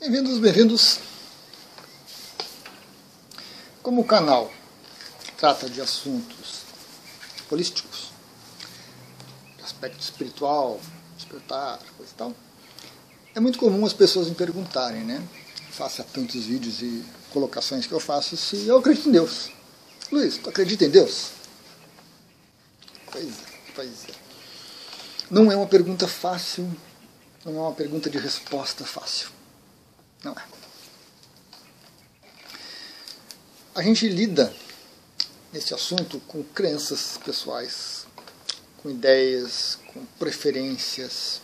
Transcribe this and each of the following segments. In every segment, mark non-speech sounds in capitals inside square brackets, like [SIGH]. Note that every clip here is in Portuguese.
Bem-vindos, bem-vindos. Como o canal trata de assuntos holísticos, aspecto espiritual, despertar, coisa e tal, é muito comum as pessoas me perguntarem, né? Faça tantos vídeos e colocações que eu faço se eu acredito em Deus. Luiz, tu acredita em Deus? Pois é, pois é. Não é uma pergunta fácil, não é uma pergunta de resposta fácil. Não é. A gente lida nesse assunto com crenças pessoais, com ideias, com preferências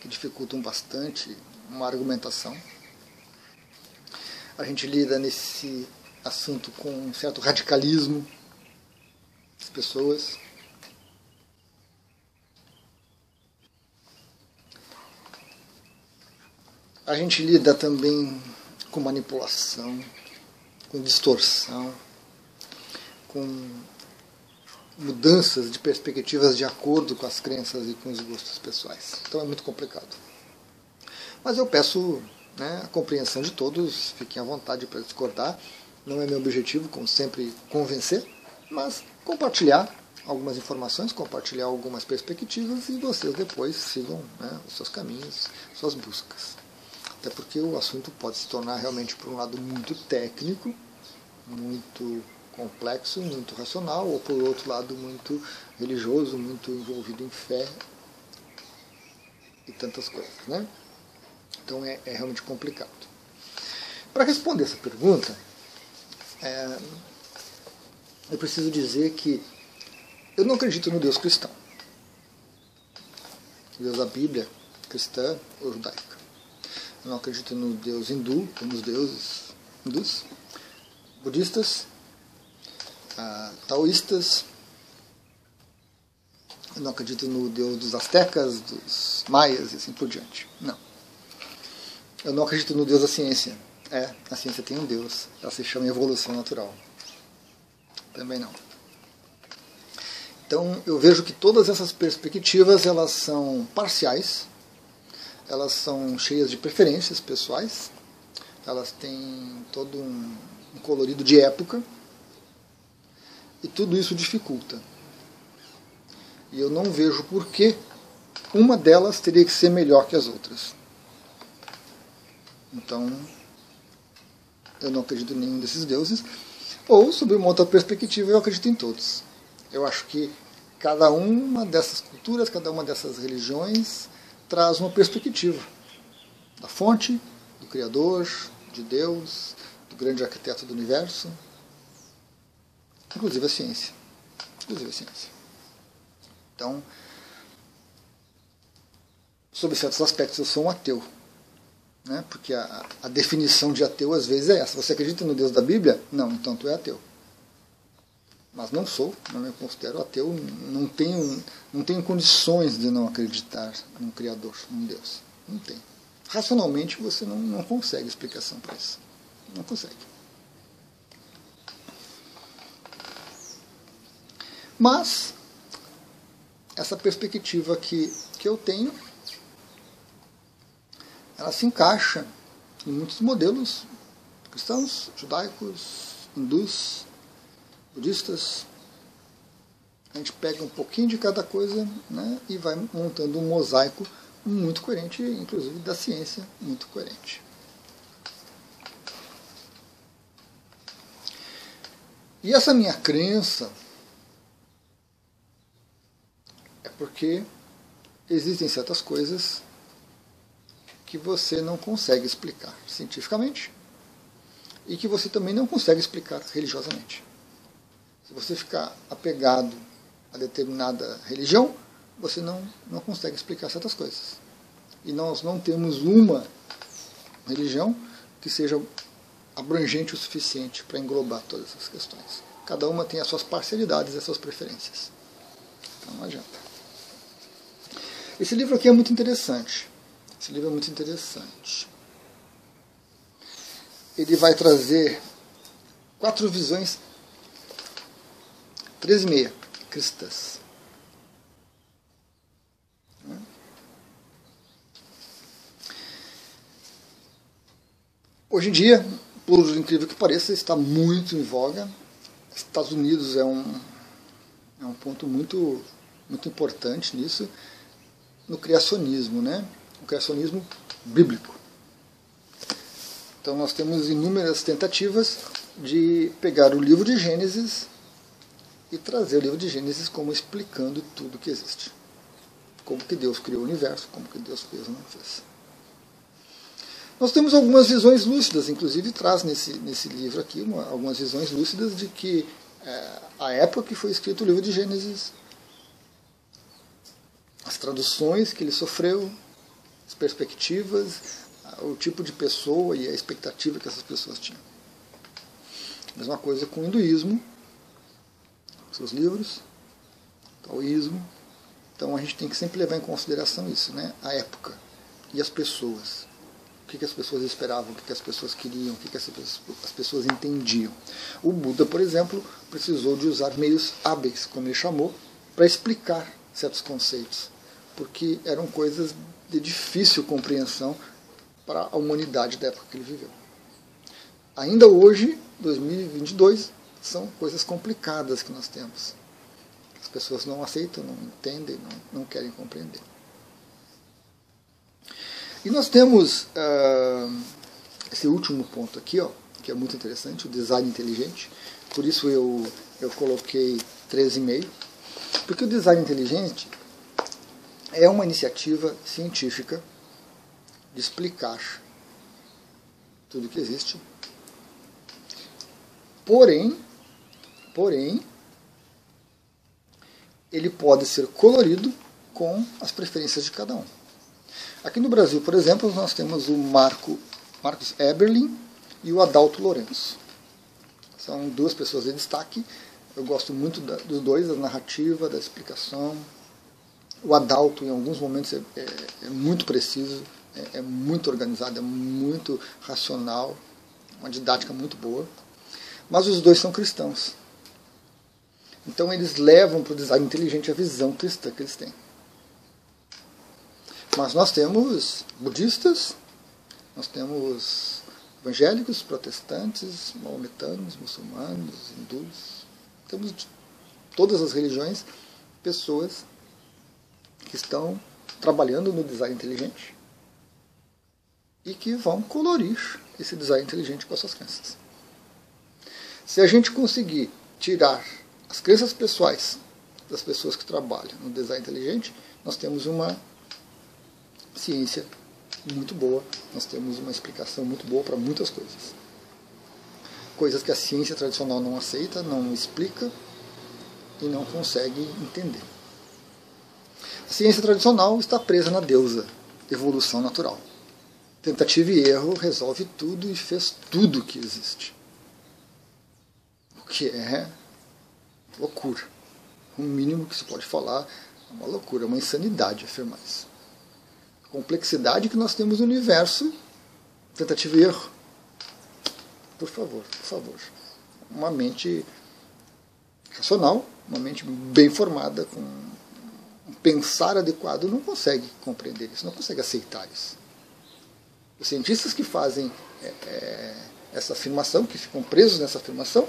que dificultam bastante uma argumentação. A gente lida nesse assunto com um certo radicalismo das pessoas. A gente lida também com manipulação, com distorção, com mudanças de perspectivas de acordo com as crenças e com os gostos pessoais. Então é muito complicado. Mas eu peço né, a compreensão de todos, fiquem à vontade para discordar. Não é meu objetivo, como sempre, convencer, mas compartilhar algumas informações, compartilhar algumas perspectivas e vocês depois sigam né, os seus caminhos, suas buscas. Até porque o assunto pode se tornar realmente, por um lado, muito técnico, muito complexo, muito racional, ou por outro lado, muito religioso, muito envolvido em fé e tantas coisas. Né? Então é, é realmente complicado. Para responder essa pergunta, é, eu preciso dizer que eu não acredito no Deus cristão. Deus da Bíblia, cristã ou judaica. Não acredito no Deus hindu, como os deuses hindus, budistas, ah, taoístas. Eu não acredito no Deus dos astecas, dos maias e assim por diante. Não. Eu não acredito no Deus da ciência. É, a ciência tem um Deus. Ela se chama evolução natural. Também não. Então eu vejo que todas essas perspectivas elas são parciais elas são cheias de preferências pessoais, elas têm todo um, um colorido de época, e tudo isso dificulta. E eu não vejo por que uma delas teria que ser melhor que as outras. Então, eu não acredito em nenhum desses deuses. Ou, sob uma outra perspectiva, eu acredito em todos. Eu acho que cada uma dessas culturas, cada uma dessas religiões traz uma perspectiva da fonte, do Criador, de Deus, do grande arquiteto do universo, inclusive a ciência. Inclusive a ciência. Então, sob certos aspectos, eu sou um ateu. Né? Porque a, a definição de ateu às vezes é essa. Você acredita no Deus da Bíblia? Não, então tu é ateu mas não sou, não me considero ateu, não tenho, não tenho condições de não acreditar num Criador, num Deus. Não tem. Racionalmente você não, não consegue explicação para isso. Não consegue. Mas, essa perspectiva que, que eu tenho, ela se encaixa em muitos modelos cristãos, judaicos, hindus, budistas. A gente pega um pouquinho de cada coisa né, e vai montando um mosaico muito coerente, inclusive da ciência, muito coerente. E essa minha crença é porque existem certas coisas que você não consegue explicar cientificamente e que você também não consegue explicar religiosamente. Se você ficar apegado a determinada religião, você não, não consegue explicar certas coisas. E nós não temos uma religião que seja abrangente o suficiente para englobar todas essas questões. Cada uma tem as suas parcialidades e as suas preferências. Então não adianta. Esse livro aqui é muito interessante. Esse livro é muito interessante. Ele vai trazer quatro visões 13 e meia, cristãs. Hoje em dia, por incrível que pareça, está muito em voga. Estados Unidos é um, é um ponto muito, muito importante nisso, no criacionismo, né? o criacionismo bíblico. Então nós temos inúmeras tentativas de pegar o livro de Gênesis e trazer o livro de Gênesis como explicando tudo que existe. Como que Deus criou o universo, como que Deus fez ou não fez. Nós temos algumas visões lúcidas, inclusive traz nesse, nesse livro aqui uma, algumas visões lúcidas de que é, a época que foi escrito o livro de Gênesis, as traduções que ele sofreu, as perspectivas, o tipo de pessoa e a expectativa que essas pessoas tinham. Mesma coisa com o hinduísmo, seus livros, taoísmo. Então a gente tem que sempre levar em consideração isso, né? a época e as pessoas que, que as pessoas esperavam, o que, que as pessoas queriam, o que, que as, as pessoas entendiam. O Buda, por exemplo, precisou de usar meios hábeis, como ele chamou, para explicar certos conceitos, porque eram coisas de difícil compreensão para a humanidade da época que ele viveu. Ainda hoje, 2022, são coisas complicadas que nós temos. As pessoas não aceitam, não entendem, não, não querem compreender. E nós temos uh, esse último ponto aqui, ó, que é muito interessante, o design inteligente. Por isso eu, eu coloquei 13,5. Porque o design inteligente é uma iniciativa científica de explicar tudo que existe. Porém, porém, ele pode ser colorido com as preferências de cada um. Aqui no Brasil, por exemplo, nós temos o Marco, Marcos Eberlin e o Adalto Lourenço. São duas pessoas de destaque. Eu gosto muito da, dos dois, da narrativa, da explicação. O Adalto, em alguns momentos, é, é, é muito preciso, é, é muito organizado, é muito racional, uma didática muito boa. Mas os dois são cristãos. Então eles levam para o design inteligente a visão cristã que eles têm. Mas nós temos budistas, nós temos evangélicos, protestantes, maometanos, muçulmanos, hindus. Temos de todas as religiões pessoas que estão trabalhando no design inteligente e que vão colorir esse design inteligente com as suas crenças. Se a gente conseguir tirar as crenças pessoais das pessoas que trabalham no design inteligente, nós temos uma ciência muito boa, nós temos uma explicação muito boa para muitas coisas. Coisas que a ciência tradicional não aceita, não explica e não consegue entender. A ciência tradicional está presa na deusa, evolução natural. Tentativa e erro resolve tudo e fez tudo que existe. O que é loucura. O mínimo que se pode falar é uma loucura, uma insanidade afirmar isso complexidade que nós temos no universo, tentativa e erro. Por favor, por favor. Uma mente racional, uma mente bem formada, com um pensar adequado, não consegue compreender isso, não consegue aceitar isso. Os cientistas que fazem é, é, essa afirmação, que ficam presos nessa afirmação,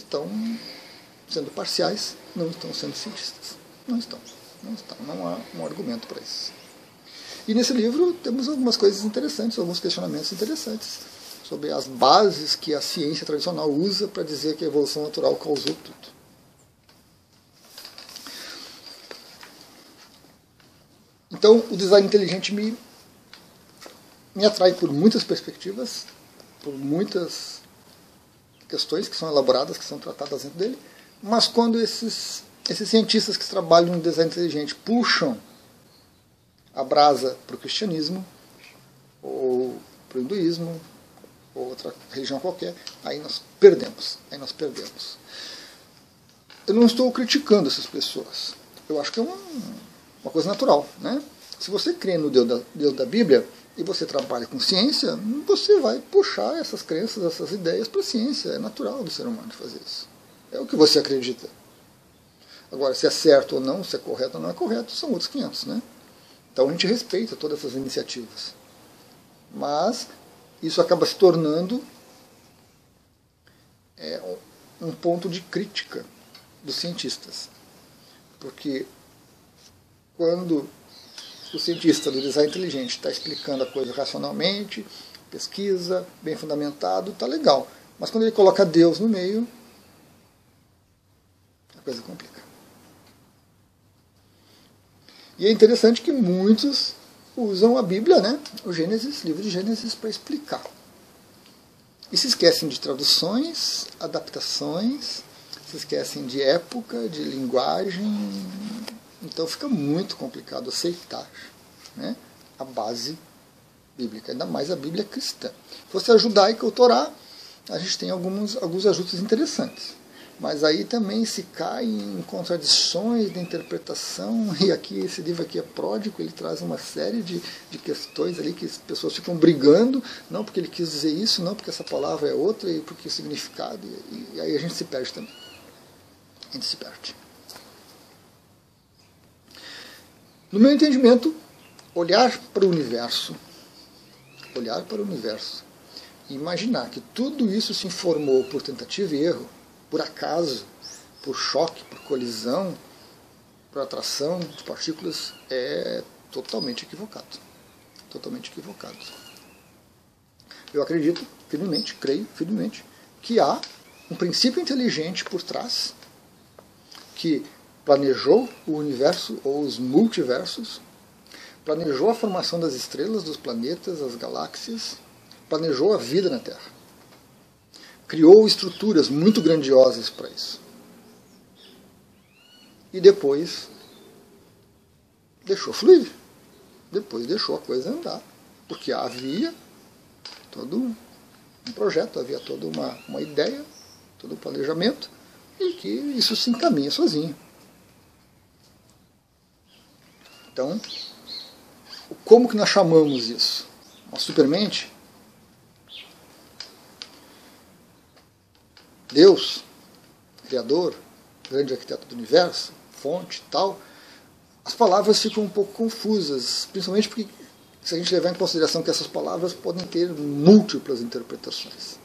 estão sendo parciais, não estão sendo cientistas. Não estão. Não estão. Não há um argumento para isso. E nesse livro temos algumas coisas interessantes, alguns questionamentos interessantes sobre as bases que a ciência tradicional usa para dizer que a evolução natural causou tudo. Então, o design inteligente me, me atrai por muitas perspectivas, por muitas questões que são elaboradas, que são tratadas dentro dele, mas quando esses, esses cientistas que trabalham no design inteligente puxam a brasa para o cristianismo, ou para o hinduísmo, ou outra religião qualquer, aí nós perdemos. Aí nós perdemos. Eu não estou criticando essas pessoas. Eu acho que é uma, uma coisa natural. Né? Se você crê no Deus da, Deus da Bíblia e você trabalha com ciência, você vai puxar essas crenças, essas ideias para a ciência. É natural do ser humano fazer isso. É o que você acredita. Agora, se é certo ou não, se é correto ou não é correto, são outros 500, né? Então a gente respeita todas essas iniciativas. Mas isso acaba se tornando é, um ponto de crítica dos cientistas. Porque quando o cientista do design inteligente está explicando a coisa racionalmente, pesquisa, bem fundamentado, está legal. Mas quando ele coloca Deus no meio, a coisa complica. E é interessante que muitos usam a Bíblia, né, o Gênesis, livro de Gênesis, para explicar. E se esquecem de traduções, adaptações, se esquecem de época, de linguagem. Então fica muito complicado aceitar né, a base bíblica, ainda mais a Bíblia cristã. Se fosse a judaica ou Torá, a gente tem alguns, alguns ajustes interessantes. Mas aí também se cai em contradições de interpretação, [LAUGHS] e aqui esse livro aqui é pródigo, ele traz uma série de, de questões ali que as pessoas ficam brigando, não porque ele quis dizer isso, não porque essa palavra é outra, e porque o significado, e, e aí a gente se perde também. A gente se perde. No meu entendimento, olhar para o universo, olhar para o universo, e imaginar que tudo isso se informou por tentativa e erro, por acaso, por choque, por colisão, por atração de partículas, é totalmente equivocado. Totalmente equivocado. Eu acredito firmemente, creio firmemente, que há um princípio inteligente por trás que planejou o universo ou os multiversos, planejou a formação das estrelas, dos planetas, as galáxias, planejou a vida na Terra criou estruturas muito grandiosas para isso. E depois deixou fluir. Depois deixou a coisa andar. Porque havia todo um projeto, havia toda uma, uma ideia, todo um planejamento, e que isso se encaminha sozinho. Então, como que nós chamamos isso? Uma supermente Deus, Criador, grande arquiteto do universo, fonte tal, as palavras ficam um pouco confusas, principalmente porque se a gente levar em consideração que essas palavras podem ter múltiplas interpretações.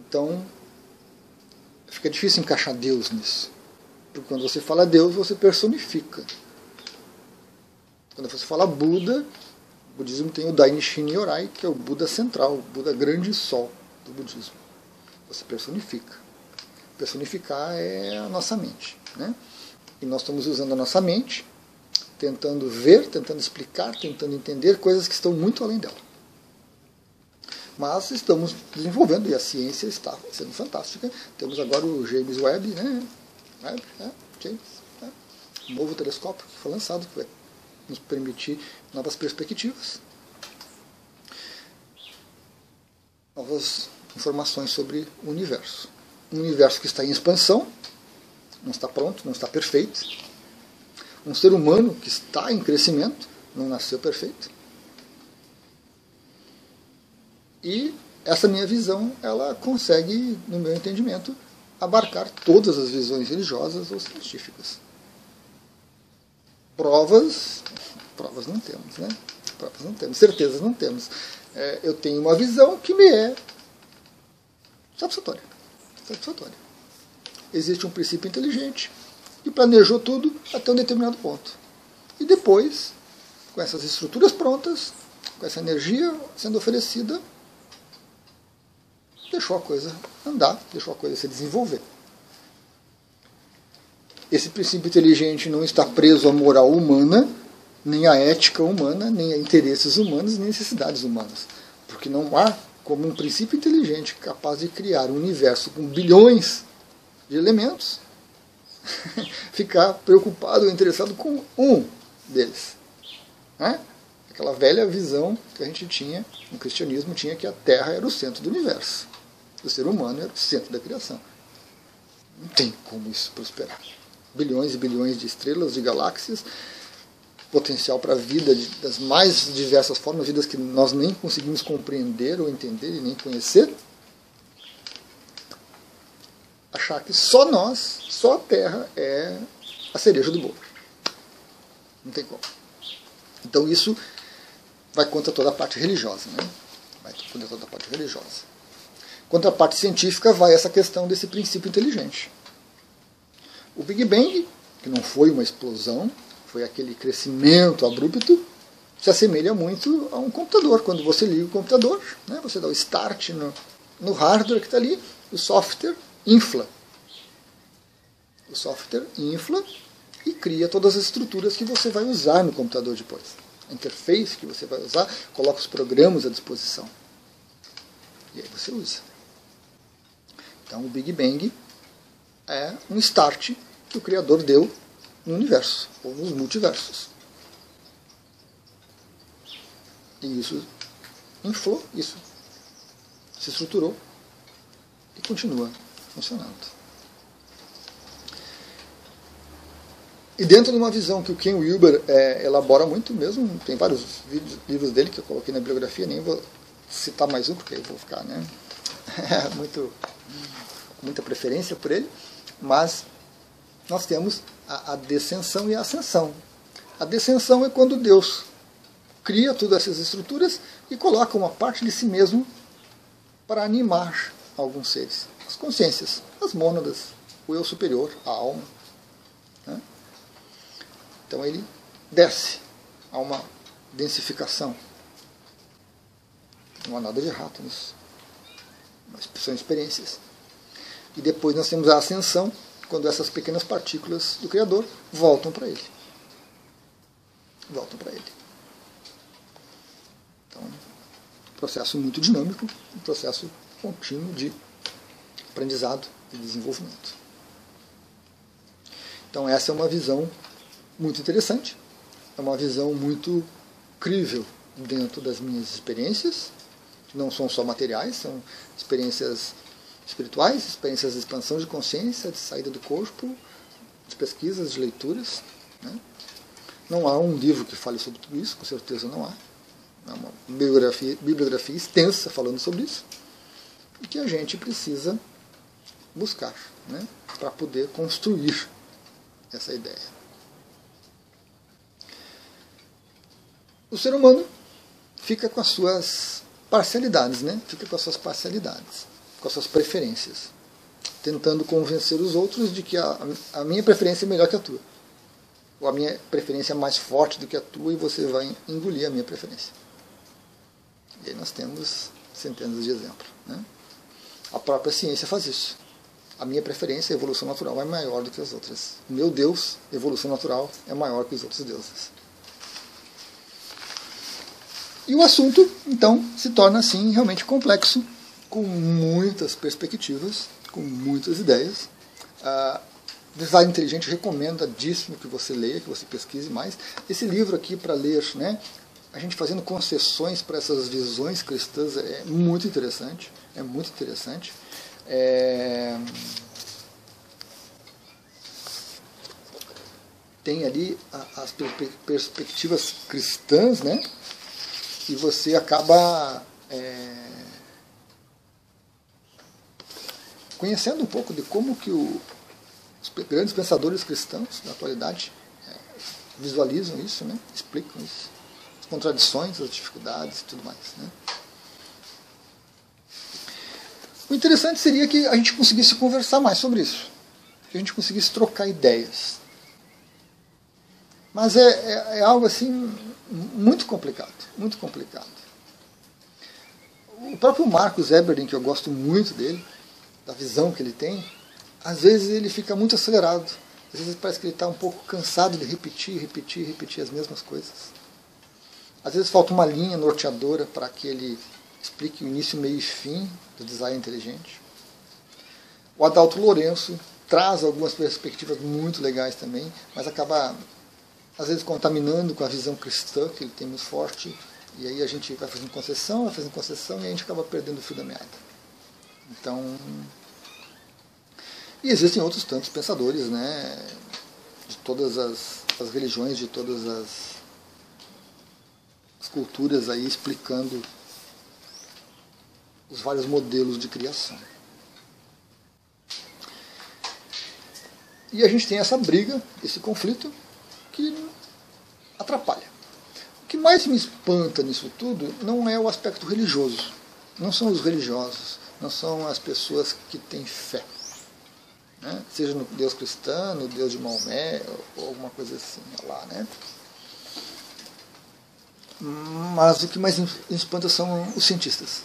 Então, fica difícil encaixar Deus nisso. Porque quando você fala Deus, você personifica. Quando você fala Buda, o budismo tem o Dainishin Yorai, que é o Buda central, o Buda grande sol do budismo. Você personifica. Personificar é a nossa mente. Né? E nós estamos usando a nossa mente, tentando ver, tentando explicar, tentando entender coisas que estão muito além dela. Mas estamos desenvolvendo e a ciência está sendo fantástica. Temos agora o James Webb, né? Webb, é, James, é. um novo telescópio que foi lançado, que vai nos permitir novas perspectivas, novas informações sobre o universo. Um universo que está em expansão, não está pronto, não está perfeito. Um ser humano que está em crescimento, não nasceu perfeito. E essa minha visão, ela consegue, no meu entendimento, abarcar todas as visões religiosas ou científicas. Provas, provas não temos, né? Provas não temos, certezas não temos. É, eu tenho uma visão que me é satisfatória. satisfatória. Existe um princípio inteligente e planejou tudo até um determinado ponto. E depois, com essas estruturas prontas, com essa energia sendo oferecida, deixou a coisa andar, deixou a coisa se desenvolver. Esse princípio inteligente não está preso à moral humana, nem à ética humana, nem a interesses humanos, nem necessidades humanas. Porque não há como um princípio inteligente capaz de criar um universo com bilhões de elementos, [LAUGHS] ficar preocupado ou interessado com um deles. Né? Aquela velha visão que a gente tinha, no cristianismo, tinha que a Terra era o centro do universo. O ser humano era o centro da criação. Não tem como isso prosperar. Bilhões e bilhões de estrelas, de galáxias, potencial para a vida de, das mais diversas formas, vidas que nós nem conseguimos compreender ou entender e nem conhecer, achar que só nós, só a Terra é a cereja do bolo. Não tem como. Então isso vai contra toda a parte religiosa, né? Vai contra toda a parte religiosa. Contra a parte científica vai essa questão desse princípio inteligente. O Big Bang, que não foi uma explosão, foi aquele crescimento abrupto, se assemelha muito a um computador. Quando você liga o computador, né, você dá o start no, no hardware que está ali, o software infla. O software infla e cria todas as estruturas que você vai usar no computador depois. A interface que você vai usar, coloca os programas à disposição. E aí você usa. Então o Big Bang é um start que o Criador deu no universo, ou nos multiversos. E isso inflou, isso se estruturou e continua funcionando. E dentro de uma visão que o Ken Wilber é, elabora muito mesmo, tem vários vídeos, livros dele que eu coloquei na bibliografia, nem vou citar mais um, porque aí vou ficar né, [LAUGHS] muito, muita preferência por ele, mas nós temos a, a descensão e a ascensão. A descensão é quando Deus cria todas essas estruturas e coloca uma parte de si mesmo para animar alguns seres. As consciências, as mônadas, o eu superior, a alma. Né? Então ele desce a uma densificação. Não há nada de errado nisso. São experiências. E depois nós temos a ascensão, quando essas pequenas partículas do Criador voltam para ele. Voltam para ele. Então, processo muito dinâmico, um processo contínuo de aprendizado e desenvolvimento. Então, essa é uma visão muito interessante, é uma visão muito crível dentro das minhas experiências, não são só materiais, são experiências espirituais, experiências de expansão de consciência, de saída do corpo, de pesquisas, de leituras. Né? Não há um livro que fale sobre tudo isso, com certeza não há. É uma bibliografia, bibliografia extensa falando sobre isso, e que a gente precisa buscar né? para poder construir essa ideia. O ser humano fica com as suas parcialidades, né? Fica com as suas parcialidades, com as suas preferências, tentando convencer os outros de que a, a minha preferência é melhor que a tua. Ou a minha preferência é mais forte do que a tua e você vai engolir a minha preferência. E aí nós temos centenas de exemplos. Né? A própria ciência faz isso. A minha preferência, a evolução natural, é maior do que as outras. O meu Deus, evolução natural, é maior que os outros deuses. E o assunto, então, se torna assim realmente complexo, com muitas perspectivas, com muitas ideias. Uh, Design Inteligente recomendadíssimo que você leia, que você pesquise mais. Esse livro aqui para ler, né, a gente fazendo concessões para essas visões cristãs é muito interessante. É muito interessante. É... Tem ali as perspectivas cristãs, né? E você acaba é, conhecendo um pouco de como que o, os grandes pensadores cristãos da atualidade é, visualizam isso, né? explicam isso, as contradições, as dificuldades e tudo mais. Né? O interessante seria que a gente conseguisse conversar mais sobre isso, que a gente conseguisse trocar ideias. Mas é, é, é algo assim muito complicado, muito complicado. O próprio Marcos Eberlin, que eu gosto muito dele, da visão que ele tem, às vezes ele fica muito acelerado. Às vezes parece que ele está um pouco cansado de repetir, repetir, repetir as mesmas coisas. Às vezes falta uma linha norteadora para que ele explique o início, meio e fim do design inteligente. O Adalto Lourenço traz algumas perspectivas muito legais também, mas acaba às vezes contaminando com a visão cristã que ele tem muito forte, e aí a gente vai fazendo concessão, vai fazendo concessão e a gente acaba perdendo o fio da meada. Então. E existem outros tantos pensadores, né? De todas as, as religiões, de todas as, as culturas aí explicando os vários modelos de criação. E a gente tem essa briga, esse conflito, que atrapalha. O que mais me espanta nisso tudo não é o aspecto religioso. Não são os religiosos, não são as pessoas que têm fé. Né? Seja no Deus cristão, no Deus de Maomé, ou alguma coisa assim lá, né? Mas o que mais me espanta são os cientistas.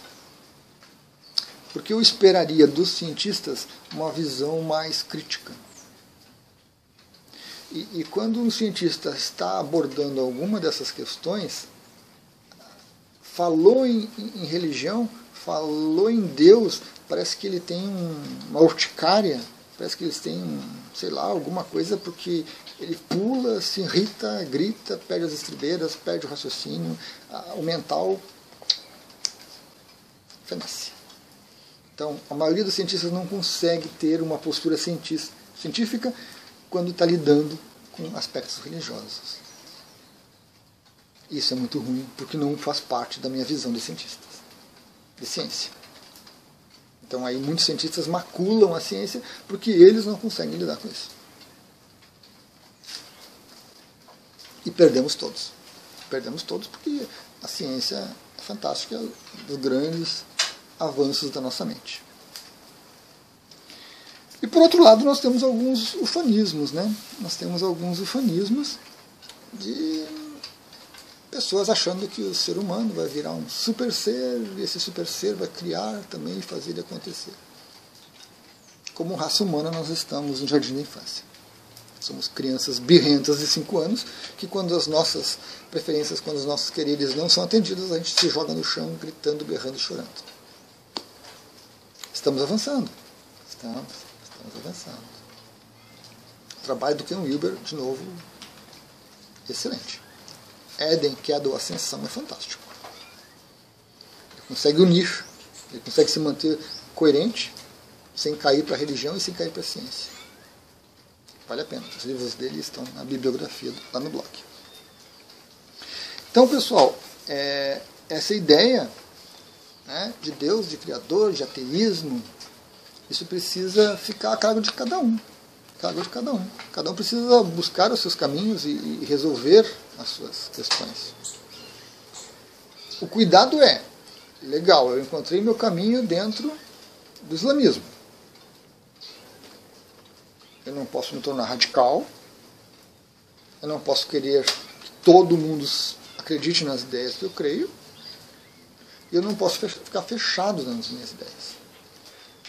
Porque eu esperaria dos cientistas uma visão mais crítica. E, e quando um cientista está abordando alguma dessas questões, falou em, em, religião, falou em Deus, parece que ele tem um, uma urticária, parece que eles têm, sei lá, alguma coisa, porque ele pula, se irrita, grita, perde as estribeiras, perde o raciocínio, o mental fenece. Então, a maioria dos cientistas não consegue ter uma postura científica quando está lidando com aspectos religiosos. Isso é muito ruim, porque não faz parte da minha visão de cientistas, de ciência. Então aí muitos cientistas maculam a ciência porque eles não conseguem lidar com isso. E perdemos todos. Perdemos todos porque a ciência é fantástica, dos grandes avanços da nossa mente. E por outro lado, nós temos alguns ufanismos, né? Nós temos alguns ufanismos de pessoas achando que o ser humano vai virar um super ser e esse super ser vai criar também e fazer ele acontecer. Como raça humana, nós estamos no jardim da infância. Somos crianças birrentas de 5 anos que, quando as nossas preferências, quando os nossos queridos não são atendidos, a gente se joga no chão gritando, berrando chorando. Estamos avançando. Estamos. Estamos avançando. O trabalho do Ken Wilber, de novo, excelente. Éden, que é a do Ascensão, é fantástico. Ele consegue unir, ele consegue se manter coerente, sem cair para a religião e sem cair para a ciência. Vale a pena. Os livros dele estão na bibliografia lá no blog. Então, pessoal, é, essa ideia né, de Deus, de Criador, de ateísmo, isso precisa ficar a cargo de cada um. Cargo de cada um. Cada um precisa buscar os seus caminhos e, e resolver as suas questões. O cuidado é, legal, eu encontrei meu caminho dentro do islamismo. Eu não posso me tornar radical. Eu não posso querer que todo mundo acredite nas ideias que eu creio. E eu não posso ficar fechado nas minhas ideias.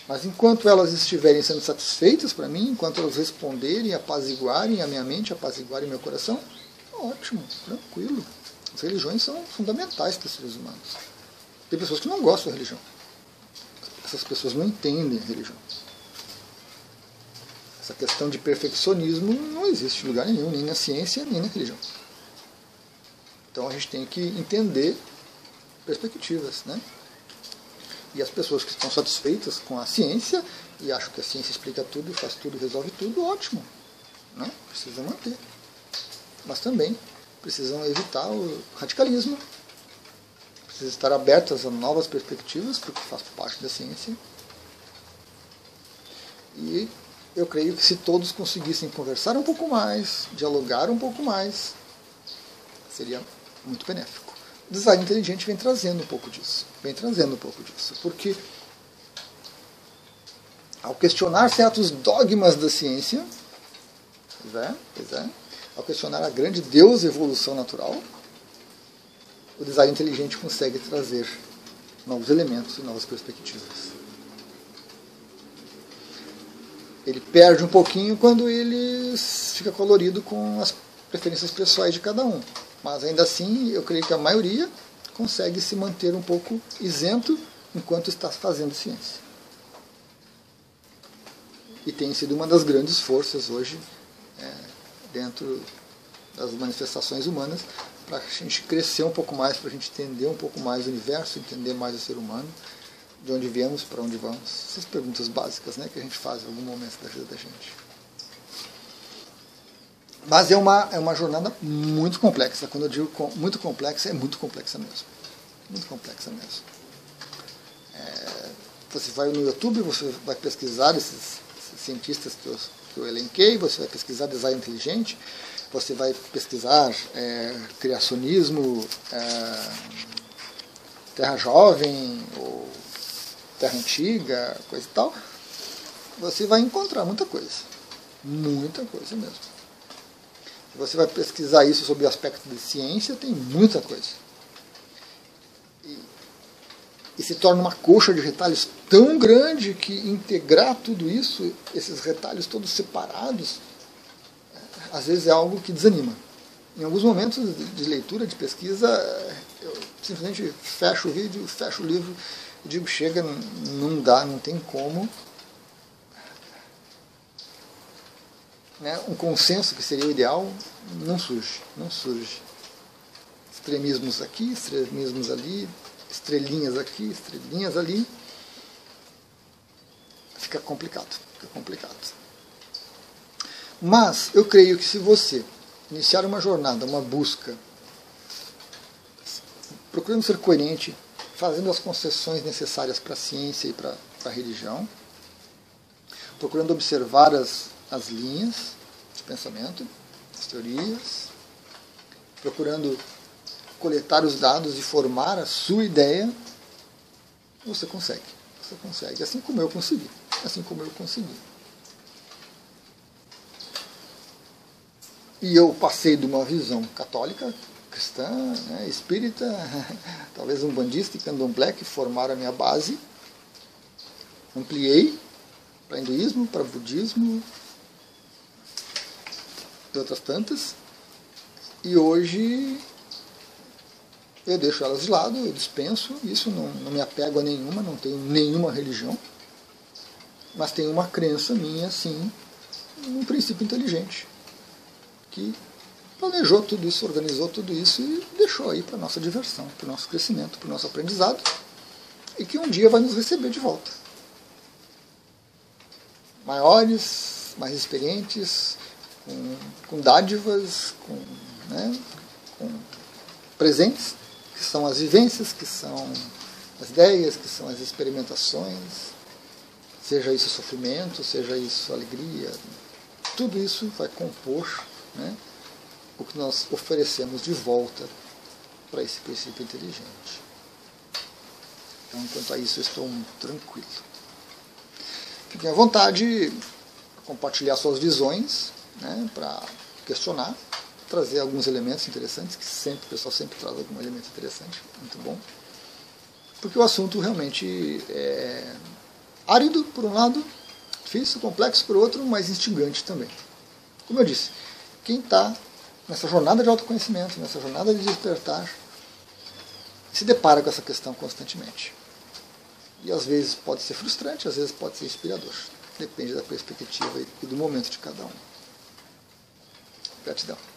Mas enquanto elas estiverem sendo satisfeitas para mim, enquanto elas responderem, apaziguarem a minha mente, apaziguarem meu coração, ótimo, tranquilo. As religiões são fundamentais para os seres humanos. Tem pessoas que não gostam da religião. Essas pessoas não entendem a religião. Essa questão de perfeccionismo não existe em lugar nenhum, nem na ciência, nem na religião. Então a gente tem que entender perspectivas, né? E as pessoas que estão satisfeitas com a ciência e acham que a ciência explica tudo, faz tudo, resolve tudo, ótimo. Né? Precisam manter. Mas também precisam evitar o radicalismo, precisam estar abertas a novas perspectivas, porque faz parte da ciência. E eu creio que se todos conseguissem conversar um pouco mais, dialogar um pouco mais, seria muito benéfico design inteligente vem trazendo um pouco disso. Vem trazendo um pouco disso. Porque ao questionar certos dogmas da ciência, pois é, pois é, ao questionar a grande Deus evolução natural, o design inteligente consegue trazer novos elementos e novas perspectivas. Ele perde um pouquinho quando ele fica colorido com as preferências pessoais de cada um. Mas ainda assim, eu creio que a maioria consegue se manter um pouco isento enquanto está fazendo ciência. E tem sido uma das grandes forças hoje é, dentro das manifestações humanas para a gente crescer um pouco mais, para a gente entender um pouco mais o universo, entender mais o ser humano, de onde viemos, para onde vamos. Essas perguntas básicas né, que a gente faz em algum momento da vida da gente. Mas é uma, é uma jornada muito complexa. Quando eu digo muito complexa, é muito complexa mesmo. Muito complexa mesmo. É, você vai no YouTube, você vai pesquisar esses, esses cientistas que eu, que eu, elenquei, você vai pesquisar design inteligente, você vai pesquisar é, criacionismo, é, terra jovem, ou terra antiga, coisa e tal, você vai encontrar muita coisa. Muita coisa mesmo. Se você vai pesquisar isso sob o aspecto de ciência, tem muita coisa. E, e se torna uma coxa de retalhos tão grande que integrar tudo isso, esses retalhos todos separados, às vezes é algo que desanima. Em alguns momentos de leitura, de pesquisa, eu simplesmente fecho o vídeo, fecho o livro e digo, chega, não dá, não tem como. Né, um consenso que seria o ideal não surge, não surge. Extremismos aqui, extremismos ali, estrelinhas aqui, estrelinhas ali. Fica complicado, fica complicado. Mas eu creio que se você iniciar uma jornada, uma busca, procurando ser coerente, fazendo as concessões necessárias para a ciência e para a religião, procurando observar as, as linhas de pensamento, as teorias, procurando coletar os dados e formar a sua ideia, você consegue. Você consegue, assim como eu consegui. Assim como eu consegui. E eu passei de uma visão católica, cristã, né, espírita, [LAUGHS] talvez um bandista e candomblé que formaram a minha base. Ampliei para hinduísmo, para budismo outras tantas. E hoje eu deixo elas de lado, eu dispenso isso, não, não me apego a nenhuma, não tenho nenhuma religião, mas tenho uma crença minha, sim, um princípio inteligente que planejou tudo isso, organizou tudo isso e deixou aí para nossa diversão, para o nosso crescimento, para o nosso aprendizado, e que um dia vai nos receber de volta. Maiores, mais experientes, com, com dádivas, com, né, com presentes, que são as vivências, que são as ideias, que são as experimentações, seja isso sofrimento, seja isso alegria, tudo isso vai compor né, o que nós oferecemos de volta para esse princípio inteligente. Então, quanto a isso, eu estou tranquilo. Fiquem à vontade de compartilhar suas visões né, para questionar, trazer alguns elementos interessantes, que sempre, o pessoal sempre traz algum elemento interessante, muito bom. Porque o assunto realmente é árido, por um lado, difícil, complexo, por outro, mas instigante também. Como eu disse, quem está nessa jornada de autoconhecimento, nessa jornada de despertar, se depara com essa questão constantemente. E às vezes pode ser frustrante, às vezes pode ser inspirador. Depende da perspectiva e do momento de cada um. that's done.